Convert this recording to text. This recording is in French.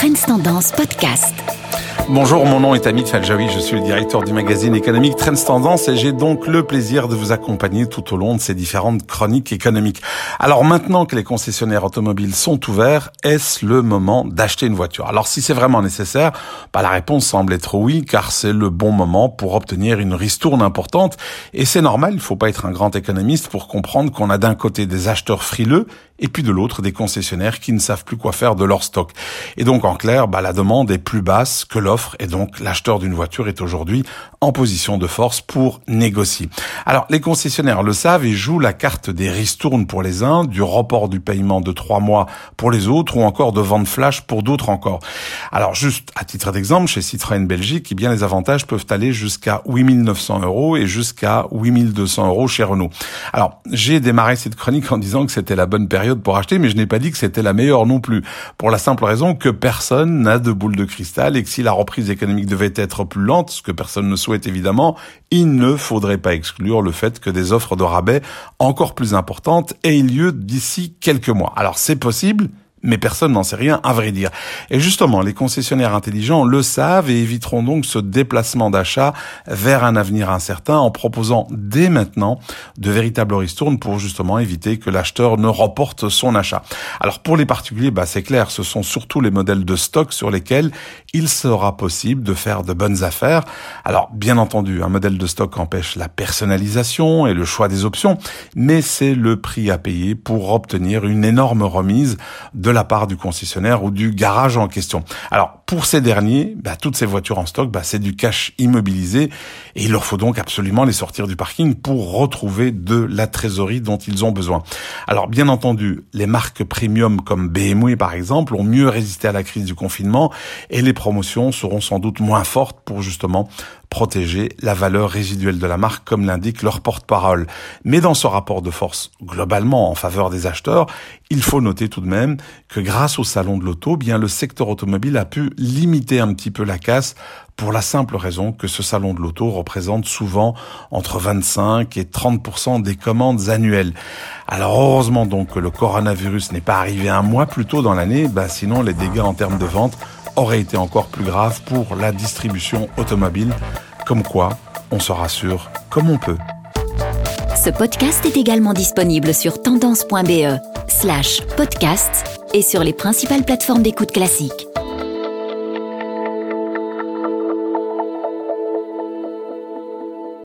Trends Tendance Podcast. Bonjour, mon nom est Amit Faljaoui, je suis le directeur du magazine économique Trends Tendance et j'ai donc le plaisir de vous accompagner tout au long de ces différentes chroniques économiques. Alors maintenant que les concessionnaires automobiles sont ouverts, est-ce le moment d'acheter une voiture? Alors si c'est vraiment nécessaire, bah, la réponse semble être oui, car c'est le bon moment pour obtenir une ristourne importante et c'est normal, il faut pas être un grand économiste pour comprendre qu'on a d'un côté des acheteurs frileux et puis de l'autre des concessionnaires qui ne savent plus quoi faire de leur stock. Et donc en clair, bah, la demande est plus basse que l'offre et donc l'acheteur d'une voiture est aujourd'hui en position de force pour négocier. Alors les concessionnaires le savent et jouent la carte des ristournes pour les uns, du report du paiement de trois mois pour les autres ou encore de vente flash pour d'autres encore. Alors juste à titre d'exemple, chez Citroën Belgique, eh bien les avantages peuvent aller jusqu'à 8900 euros et jusqu'à 8200 euros chez Renault. Alors j'ai démarré cette chronique en disant que c'était la bonne période pour acheter, mais je n'ai pas dit que c'était la meilleure non plus. Pour la simple raison que personne n'a de boule de cristal et que si la reprise économique devait être plus lente, ce que personne ne souhaite évidemment, il ne faudrait pas exclure le fait que des offres de rabais encore plus importantes aient lieu d'ici quelques mois. Alors c'est possible, mais personne n'en sait rien, à vrai dire. Et justement, les concessionnaires intelligents le savent et éviteront donc ce déplacement d'achat vers un avenir incertain en proposant dès maintenant de véritables ristournes pour justement éviter que l'acheteur ne reporte son achat. Alors pour les particuliers, bah c'est clair, ce sont surtout les modèles de stock sur lesquels il sera possible de faire de bonnes affaires. Alors bien entendu, un modèle de stock empêche la personnalisation et le choix des options, mais c'est le prix à payer pour obtenir une énorme remise de de la part du concessionnaire ou du garage en question. Pour ces derniers, bah, toutes ces voitures en stock, bah, c'est du cash immobilisé et il leur faut donc absolument les sortir du parking pour retrouver de la trésorerie dont ils ont besoin. Alors bien entendu, les marques premium comme BMW par exemple ont mieux résisté à la crise du confinement et les promotions seront sans doute moins fortes pour justement protéger la valeur résiduelle de la marque comme l'indique leur porte-parole. Mais dans ce rapport de force globalement en faveur des acheteurs, il faut noter tout de même que grâce au salon de l'auto, bien le secteur automobile a pu limiter un petit peu la casse pour la simple raison que ce salon de l'auto représente souvent entre 25 et 30% des commandes annuelles. Alors heureusement donc que le coronavirus n'est pas arrivé un mois plus tôt dans l'année, bah sinon les dégâts en termes de vente auraient été encore plus graves pour la distribution automobile. Comme quoi, on se rassure comme on peut. Ce podcast est également disponible sur tendance.be slash podcast et sur les principales plateformes d'écoute classiques.